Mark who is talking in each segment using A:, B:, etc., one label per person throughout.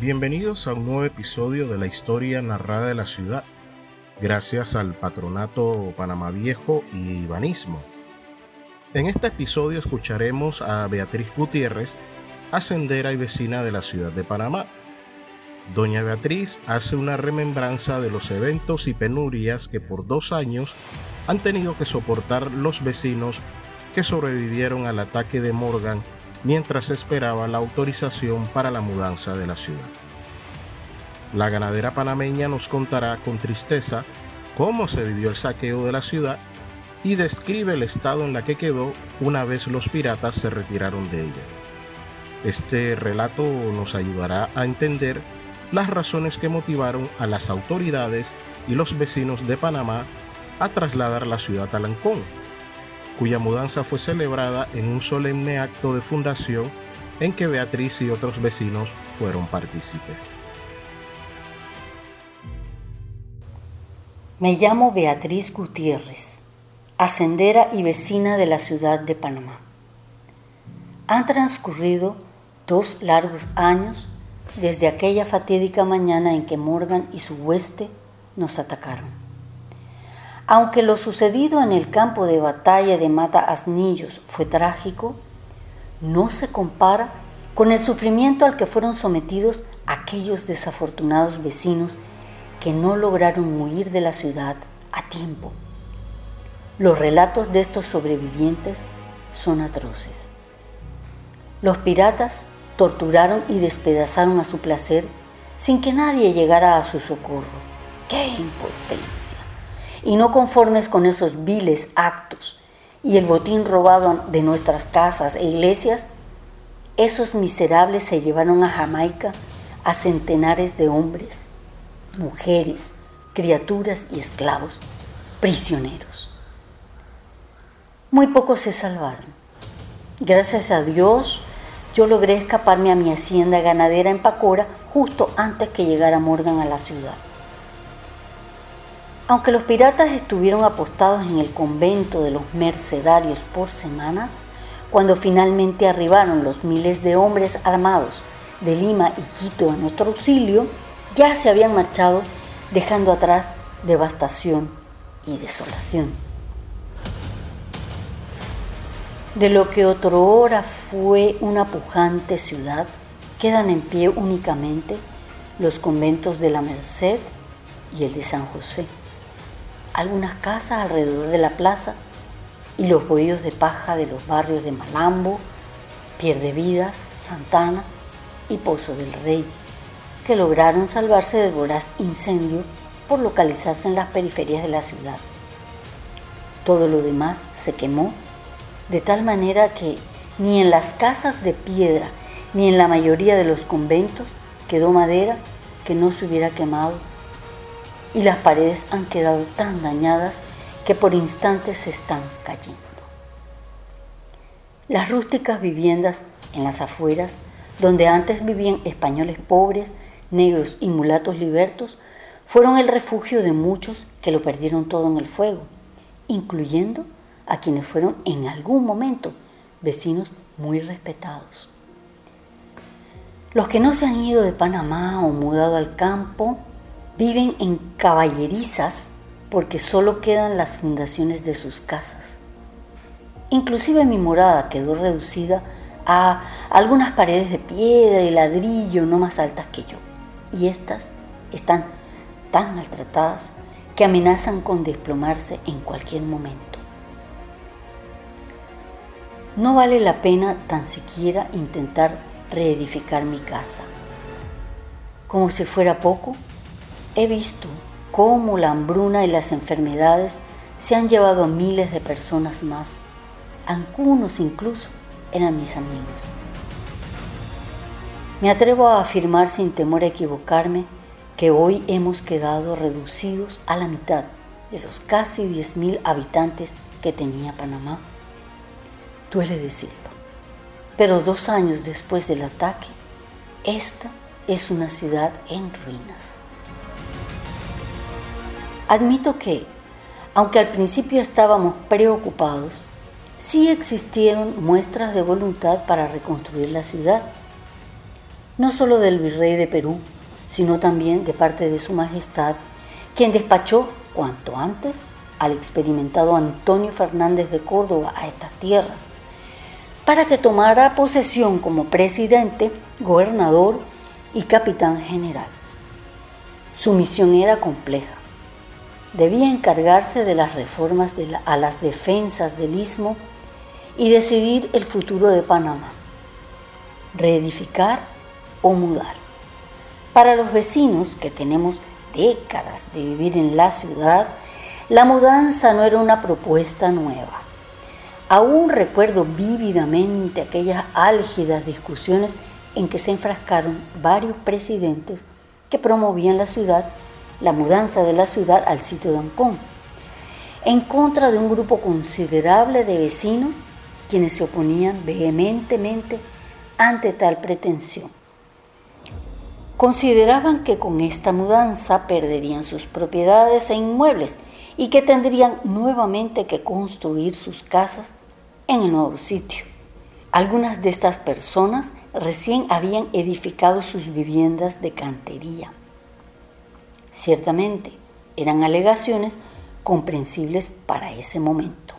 A: Bienvenidos a un nuevo episodio de la historia narrada de la ciudad, gracias al Patronato Panamá Viejo y Banismo. En este episodio escucharemos a Beatriz Gutiérrez, ascendera y vecina de la ciudad de Panamá. Doña Beatriz hace una remembranza de los eventos y penurias que por dos años han tenido que soportar los vecinos que sobrevivieron al ataque de Morgan mientras esperaba la autorización para la mudanza de la ciudad. La ganadera panameña nos contará con tristeza cómo se vivió el saqueo de la ciudad y describe el estado en la que quedó una vez los piratas se retiraron de ella. Este relato nos ayudará a entender las razones que motivaron a las autoridades y los vecinos de Panamá a trasladar la ciudad a Lancón, cuya mudanza fue celebrada en un solemne acto de fundación en que Beatriz y otros vecinos fueron partícipes.
B: Me llamo Beatriz Gutiérrez, ascendera y vecina de la ciudad de Panamá. Han transcurrido dos largos años desde aquella fatídica mañana en que Morgan y su hueste nos atacaron. Aunque lo sucedido en el campo de batalla de Mata Asnillos fue trágico, no se compara con el sufrimiento al que fueron sometidos aquellos desafortunados vecinos que no lograron huir de la ciudad a tiempo. Los relatos de estos sobrevivientes son atroces. Los piratas torturaron y despedazaron a su placer sin que nadie llegara a su socorro. ¡Qué impotencia! Y no conformes con esos viles actos y el botín robado de nuestras casas e iglesias, esos miserables se llevaron a Jamaica a centenares de hombres, mujeres, criaturas y esclavos, prisioneros. Muy pocos se salvaron. Gracias a Dios, yo logré escaparme a mi hacienda ganadera en Pacora justo antes que llegara Morgan a la ciudad. Aunque los piratas estuvieron apostados en el convento de los mercedarios por semanas, cuando finalmente arribaron los miles de hombres armados de Lima y Quito a nuestro auxilio, ya se habían marchado dejando atrás devastación y desolación. De lo que otrora fue una pujante ciudad, quedan en pie únicamente los conventos de la Merced y el de San José algunas casas alrededor de la plaza y los bohíos de paja de los barrios de Malambo, Pierdevidas, Santana y Pozo del Rey, que lograron salvarse del voraz incendio por localizarse en las periferias de la ciudad. Todo lo demás se quemó de tal manera que ni en las casas de piedra ni en la mayoría de los conventos quedó madera que no se hubiera quemado y las paredes han quedado tan dañadas que por instantes se están cayendo. Las rústicas viviendas en las afueras, donde antes vivían españoles pobres, negros y mulatos libertos, fueron el refugio de muchos que lo perdieron todo en el fuego, incluyendo a quienes fueron en algún momento vecinos muy respetados. Los que no se han ido de Panamá o mudado al campo Viven en caballerizas porque solo quedan las fundaciones de sus casas. Inclusive mi morada quedó reducida a algunas paredes de piedra y ladrillo no más altas que yo. Y estas están tan maltratadas que amenazan con desplomarse en cualquier momento. No vale la pena tan siquiera intentar reedificar mi casa. Como si fuera poco, He visto cómo la hambruna y las enfermedades se han llevado a miles de personas más. Algunos incluso eran mis amigos. Me atrevo a afirmar sin temor a equivocarme que hoy hemos quedado reducidos a la mitad de los casi 10.000 habitantes que tenía Panamá. Duele decirlo, pero dos años después del ataque, esta es una ciudad en ruinas. Admito que, aunque al principio estábamos preocupados, sí existieron muestras de voluntad para reconstruir la ciudad. no solo del virrey de Perú, sino también de parte de su majestad, quien despachó cuanto antes al experimentado Antonio Fernández de Córdoba a estas tierras, para que tomara posesión como presidente, gobernador y capitán general. Su misión era compleja. Debía encargarse de las reformas a las defensas del istmo y decidir el futuro de Panamá, reedificar o mudar. Para los vecinos que tenemos décadas de vivir en la ciudad, la mudanza no era una propuesta nueva. Aún recuerdo vívidamente aquellas álgidas discusiones en que se enfrascaron varios presidentes que promovían la ciudad, la mudanza de la ciudad al sitio de Ancón, en contra de un grupo considerable de vecinos quienes se oponían vehementemente ante tal pretensión. Consideraban que con esta mudanza perderían sus propiedades e inmuebles y que tendrían nuevamente que construir sus casas en el nuevo sitio. Algunas de estas personas recién habían edificado sus viviendas de cantería. Ciertamente, eran alegaciones comprensibles para ese momento.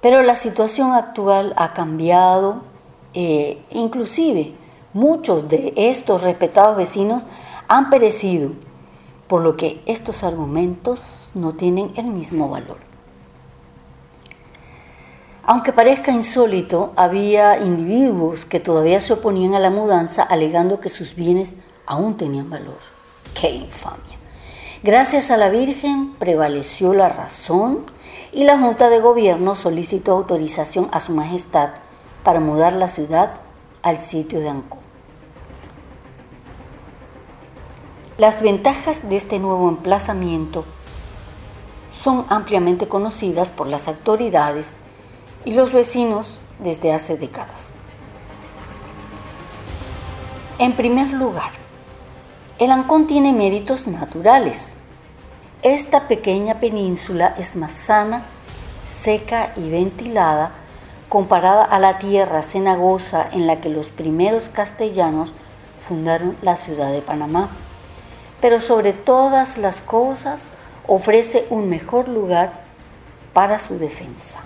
B: Pero la situación actual ha cambiado, eh, inclusive muchos de estos respetados vecinos han perecido, por lo que estos argumentos no tienen el mismo valor. Aunque parezca insólito, había individuos que todavía se oponían a la mudanza alegando que sus bienes aún tenían valor. ¡Qué infamia! Gracias a la Virgen prevaleció la razón y la Junta de Gobierno solicitó autorización a Su Majestad para mudar la ciudad al sitio de Ancón. Las ventajas de este nuevo emplazamiento son ampliamente conocidas por las autoridades y los vecinos desde hace décadas. En primer lugar, el Ancón tiene méritos naturales. Esta pequeña península es más sana, seca y ventilada comparada a la tierra cenagosa en la que los primeros castellanos fundaron la ciudad de Panamá. Pero sobre todas las cosas ofrece un mejor lugar para su defensa.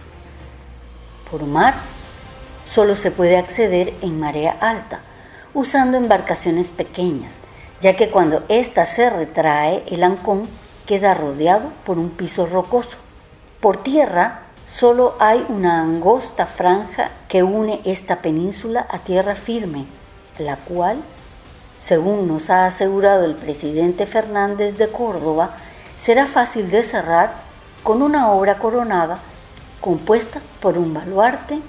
B: Por mar, solo se puede acceder en marea alta, usando embarcaciones pequeñas, ya que cuando ésta se retrae, el ancón queda rodeado por un piso rocoso. Por tierra solo hay una angosta franja que une esta península a tierra firme, la cual, según nos ha asegurado el presidente Fernández de Córdoba, será fácil de cerrar con una obra coronada compuesta por un baluarte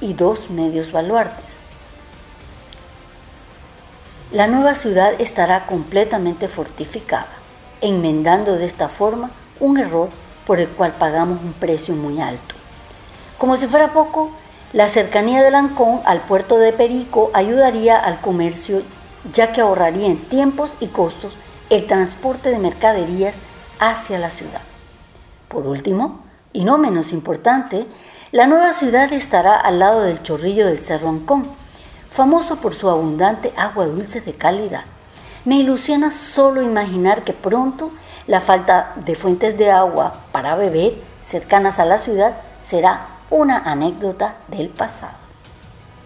B: y dos medios baluartes. La nueva ciudad estará completamente fortificada enmendando de esta forma un error por el cual pagamos un precio muy alto. Como si fuera poco, la cercanía de Lancón al puerto de Perico ayudaría al comercio ya que ahorraría en tiempos y costos el transporte de mercaderías hacia la ciudad. Por último, y no menos importante, la nueva ciudad estará al lado del chorrillo del Cerro Ancón, famoso por su abundante agua dulce de calidad. Me ilusiona solo imaginar que pronto la falta de fuentes de agua para beber cercanas a la ciudad será una anécdota del pasado.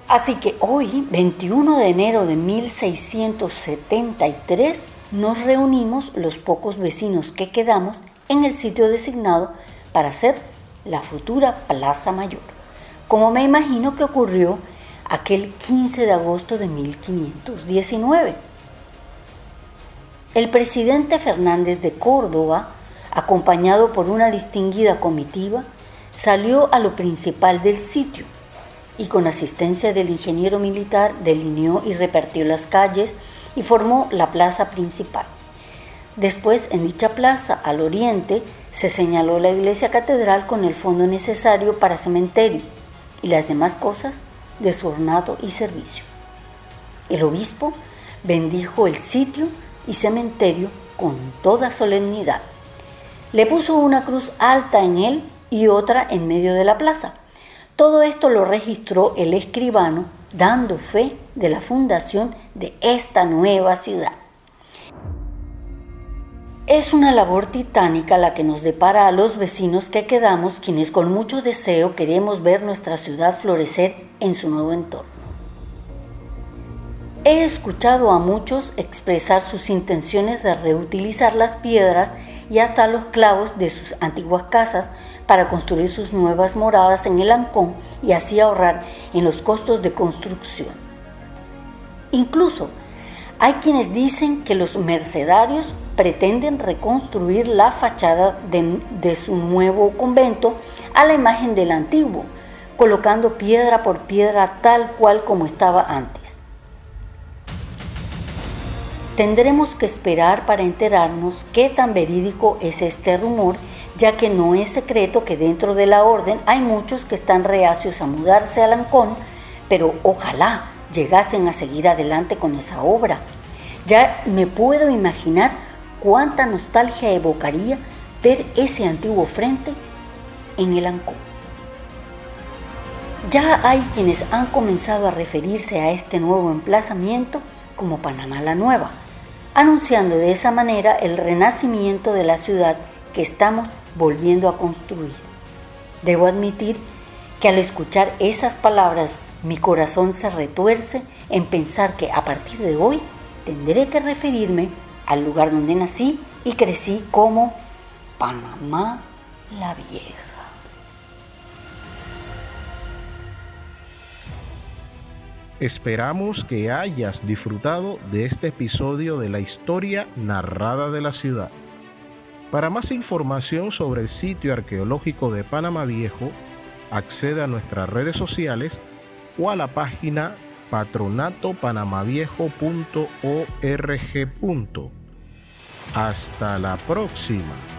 B: Así que hoy, 21 de enero de 1673, nos reunimos los pocos vecinos que quedamos en el sitio designado para hacer la futura Plaza Mayor, como me imagino que ocurrió aquel 15 de agosto de 1519 el presidente Fernández de Córdoba, acompañado por una distinguida comitiva, salió a lo principal del sitio y con asistencia del ingeniero militar delineó y repartió las calles y formó la plaza principal. Después, en dicha plaza, al oriente, se señaló la iglesia catedral con el fondo necesario para cementerio y las demás cosas de su ornato y servicio. El obispo bendijo el sitio y cementerio con toda solemnidad. Le puso una cruz alta en él y otra en medio de la plaza. Todo esto lo registró el escribano dando fe de la fundación de esta nueva ciudad. Es una labor titánica la que nos depara a los vecinos que quedamos quienes con mucho deseo queremos ver nuestra ciudad florecer en su nuevo entorno. He escuchado a muchos expresar sus intenciones de reutilizar las piedras y hasta los clavos de sus antiguas casas para construir sus nuevas moradas en el Ancón y así ahorrar en los costos de construcción. Incluso hay quienes dicen que los mercedarios pretenden reconstruir la fachada de, de, su nuevo convento a la imagen del antiguo, colocando piedra por piedra tal cual como estaba antes. Tendremos que esperar para enterarnos qué tan verídico es este rumor ya que no es secreto que dentro de la orden hay muchos que están reacios a mudarse a Lancón, pero ojalá llegasen a seguir adelante con esa obra. Ya me puedo imaginar cuánta nostalgia evocaría ver ese antiguo frente en el Ancón. Ya hay quienes han comenzado a referirse a este nuevo emplazamiento como Panamá la Nueva, anunciando de esa manera el renacimiento de la ciudad que estamos volviendo a construir. Debo admitir que al escuchar esas palabras mi corazón se retuerce en pensar que a partir de hoy tendré que referirme al lugar donde nací y crecí como Panamá la Vieja.
A: Esperamos que hayas disfrutado de este episodio de la historia narrada de la ciudad. Para más información sobre el sitio arqueológico de Panamá Viejo, accede a nuestras redes sociales o a la página patronatopanamaviejo.org. Hasta la próxima.